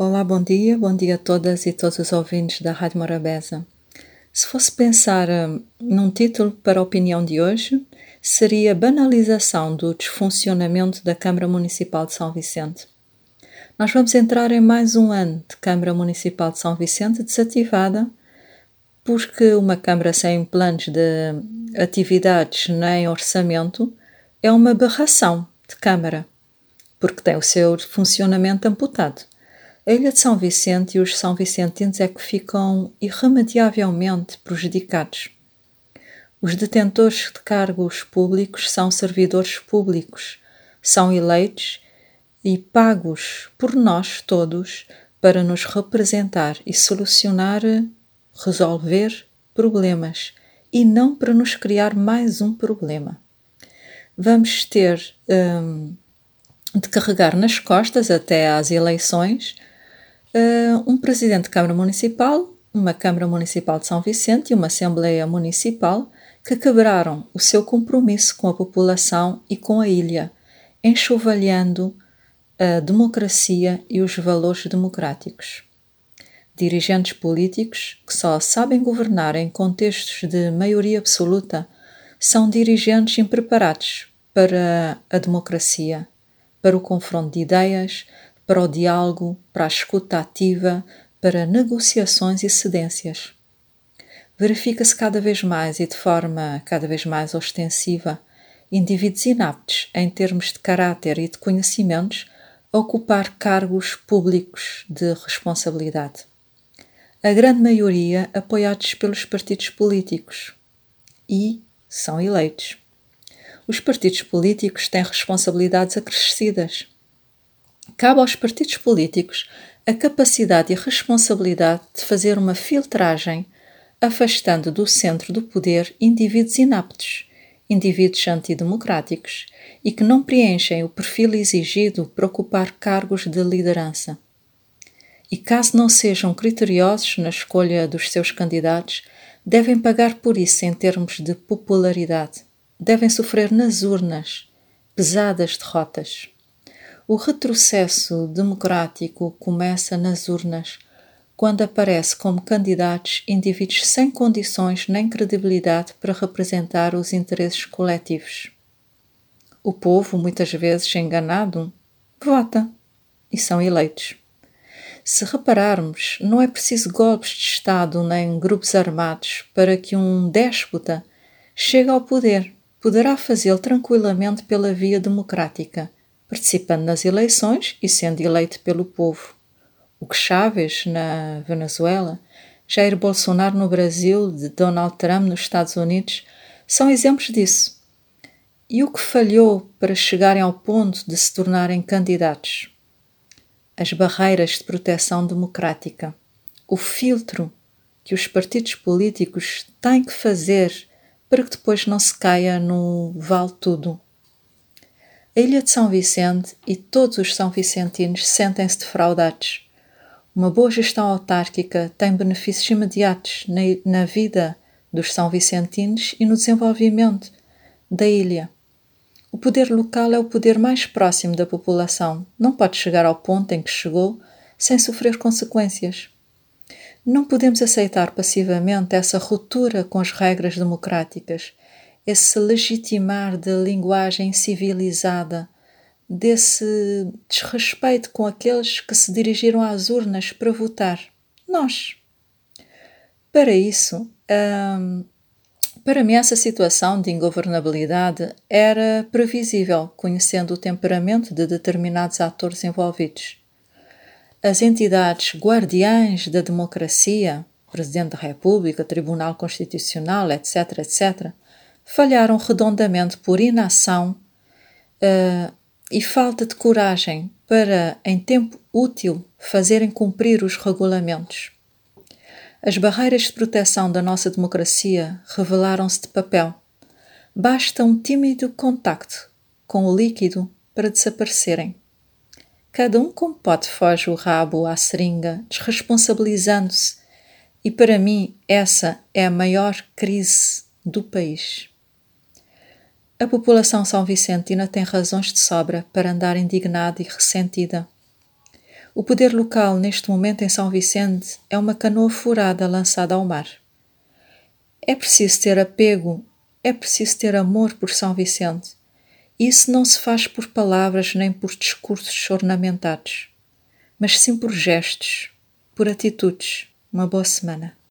Olá, bom dia, bom dia a todas e todos os ouvintes da Rádio Morabeza. Se fosse pensar hum, num título para a opinião de hoje, seria Banalização do Desfuncionamento da Câmara Municipal de São Vicente. Nós vamos entrar em mais um ano de Câmara Municipal de São Vicente desativada, porque uma Câmara sem planos de atividades nem orçamento é uma aberração de Câmara, porque tem o seu funcionamento amputado. A Ilha de São Vicente e os São Vicentinos é que ficam irremediavelmente prejudicados. Os detentores de cargos públicos são servidores públicos, são eleitos e pagos por nós todos para nos representar e solucionar, resolver problemas e não para nos criar mais um problema. Vamos ter hum, de carregar nas costas até às eleições um presidente de Câmara Municipal, uma Câmara Municipal de São Vicente e uma Assembleia Municipal que quebraram o seu compromisso com a população e com a ilha, enxovalhando a democracia e os valores democráticos. Dirigentes políticos que só sabem governar em contextos de maioria absoluta são dirigentes impreparados para a democracia, para o confronto de ideias, para o diálogo, para a escuta ativa, para negociações e cedências. Verifica-se cada vez mais e de forma cada vez mais ostensiva indivíduos inaptos em termos de caráter e de conhecimentos a ocupar cargos públicos de responsabilidade. A grande maioria apoiados pelos partidos políticos e são eleitos. Os partidos políticos têm responsabilidades acrescidas cabe aos partidos políticos a capacidade e a responsabilidade de fazer uma filtragem, afastando do centro do poder indivíduos inaptos, indivíduos antidemocráticos e que não preenchem o perfil exigido para ocupar cargos de liderança. E caso não sejam criteriosos na escolha dos seus candidatos, devem pagar por isso em termos de popularidade. Devem sofrer nas urnas pesadas derrotas. O retrocesso democrático começa nas urnas, quando aparece como candidatos indivíduos sem condições nem credibilidade para representar os interesses coletivos. O povo, muitas vezes enganado, vota e são eleitos. Se repararmos, não é preciso golpes de Estado nem grupos armados para que um déspota chegue ao poder. Poderá fazê-lo tranquilamente pela via democrática participando nas eleições e sendo eleito pelo povo. O que Chávez na Venezuela, Jair Bolsonaro no Brasil, de Donald Trump nos Estados Unidos, são exemplos disso. E o que falhou para chegarem ao ponto de se tornarem candidatos? As barreiras de proteção democrática, o filtro que os partidos políticos têm que fazer para que depois não se caia no vale tudo a Ilha de São Vicente e todos os são vicentinos sentem-se defraudados. Uma boa gestão autárquica tem benefícios imediatos na, na vida dos são vicentinos e no desenvolvimento da ilha. O poder local é o poder mais próximo da população. Não pode chegar ao ponto em que chegou sem sofrer consequências. Não podemos aceitar passivamente essa ruptura com as regras democráticas esse legitimar da linguagem civilizada, desse desrespeito com aqueles que se dirigiram às urnas para votar. Nós. Para isso, hum, para mim, essa situação de ingovernabilidade era previsível, conhecendo o temperamento de determinados atores envolvidos. As entidades guardiães da democracia, Presidente da República, Tribunal Constitucional, etc., etc., falharam redondamente por inação uh, e falta de coragem para, em tempo útil, fazerem cumprir os regulamentos. As barreiras de proteção da nossa democracia revelaram-se de papel. Basta um tímido contacto com o líquido para desaparecerem. Cada um como pode foge o rabo à seringa, desresponsabilizando-se, e para mim essa é a maior crise do país. A população são vicentina tem razões de sobra para andar indignada e ressentida. O poder local neste momento em São Vicente é uma canoa furada lançada ao mar. É preciso ter apego, é preciso ter amor por São Vicente. Isso não se faz por palavras nem por discursos ornamentados, mas sim por gestos, por atitudes. Uma boa semana.